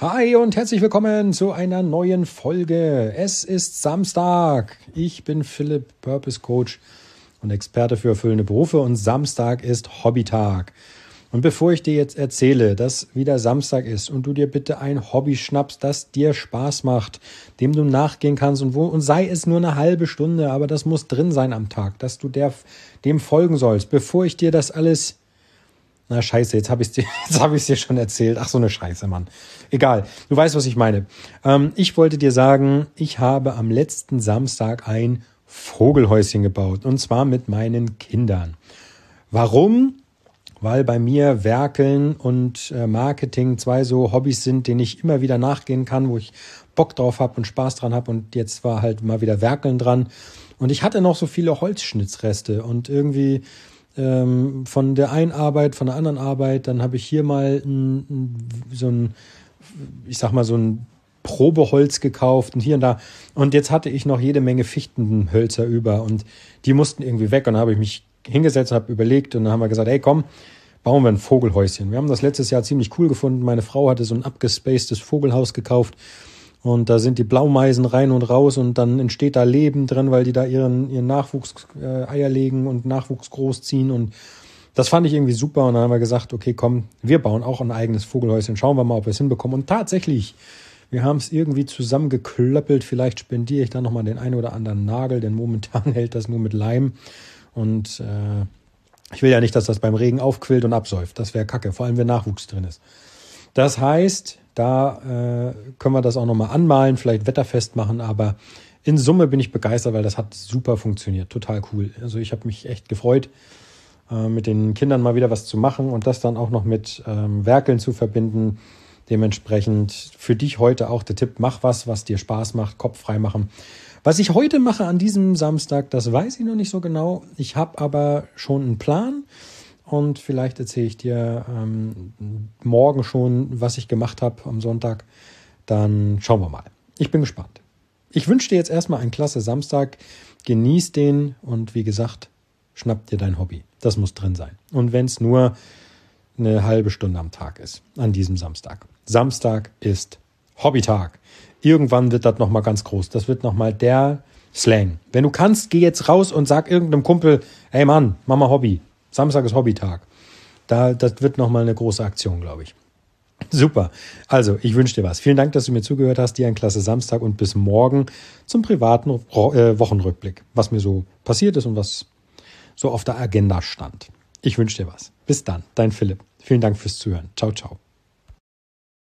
Hi und herzlich willkommen zu einer neuen Folge. Es ist Samstag. Ich bin Philipp, Purpose Coach und Experte für erfüllende Berufe und Samstag ist Hobbytag. Und bevor ich dir jetzt erzähle, dass wieder Samstag ist und du dir bitte ein Hobby schnappst, das dir Spaß macht, dem du nachgehen kannst und wo, und sei es nur eine halbe Stunde, aber das muss drin sein am Tag, dass du der, dem folgen sollst, bevor ich dir das alles na scheiße, jetzt habe ich dir, jetzt habe ich dir schon erzählt. Ach so eine Scheiße, Mann. Egal, du weißt, was ich meine. Ähm, ich wollte dir sagen, ich habe am letzten Samstag ein Vogelhäuschen gebaut und zwar mit meinen Kindern. Warum? Weil bei mir Werkeln und äh, Marketing zwei so Hobbys sind, denen ich immer wieder nachgehen kann, wo ich Bock drauf habe und Spaß dran habe und jetzt war halt mal wieder Werkeln dran. Und ich hatte noch so viele Holzschnitzreste und irgendwie ähm, von der einen Arbeit, von der anderen Arbeit. Dann habe ich hier mal ein, so ein, ich sag mal, so ein Probeholz gekauft und hier und da. Und jetzt hatte ich noch jede Menge Fichtenhölzer über und die mussten irgendwie weg. Und dann habe ich mich hingesetzt, habe überlegt und dann haben wir gesagt, hey komm, bauen wir ein Vogelhäuschen. Wir haben das letztes Jahr ziemlich cool gefunden. Meine Frau hatte so ein abgespacedes Vogelhaus gekauft und da sind die Blaumeisen rein und raus und dann entsteht da Leben drin, weil die da ihren, ihren Nachwuchs äh, Eier legen und Nachwuchs großziehen. Und das fand ich irgendwie super. Und dann haben wir gesagt, okay, komm, wir bauen auch ein eigenes Vogelhäuschen. Schauen wir mal, ob wir es hinbekommen. Und tatsächlich, wir haben es irgendwie zusammengeklöppelt. Vielleicht spendiere ich da nochmal den einen oder anderen Nagel, denn momentan hält das nur mit Leim. Und äh, ich will ja nicht, dass das beim Regen aufquillt und absäuft. Das wäre kacke, vor allem wenn Nachwuchs drin ist. Das heißt, da äh, können wir das auch nochmal anmalen, vielleicht wetterfest machen, aber in Summe bin ich begeistert, weil das hat super funktioniert. Total cool. Also ich habe mich echt gefreut, äh, mit den Kindern mal wieder was zu machen und das dann auch noch mit ähm, Werkeln zu verbinden. Dementsprechend für dich heute auch der Tipp, mach was, was dir Spaß macht, Kopf frei machen. Was ich heute mache an diesem Samstag, das weiß ich noch nicht so genau. Ich habe aber schon einen Plan und vielleicht erzähle ich dir ähm, morgen schon, was ich gemacht habe am Sonntag. Dann schauen wir mal. Ich bin gespannt. Ich wünsche dir jetzt erstmal einen klasse Samstag. Genieß den und wie gesagt, schnapp dir dein Hobby. Das muss drin sein. Und wenn es nur eine halbe Stunde am Tag ist, an diesem Samstag. Samstag ist Hobbytag. Irgendwann wird das nochmal ganz groß. Das wird nochmal der Slang. Wenn du kannst, geh jetzt raus und sag irgendeinem Kumpel, hey Mann, mach mal Hobby. Samstag ist Hobbytag. Da, das wird nochmal eine große Aktion, glaube ich. Super. Also, ich wünsche dir was. Vielen Dank, dass du mir zugehört hast. Dir einen klasse Samstag und bis morgen zum privaten äh, Wochenrückblick, was mir so passiert ist und was so auf der Agenda stand. Ich wünsche dir was. Bis dann, dein Philipp. Vielen Dank fürs Zuhören. Ciao, ciao.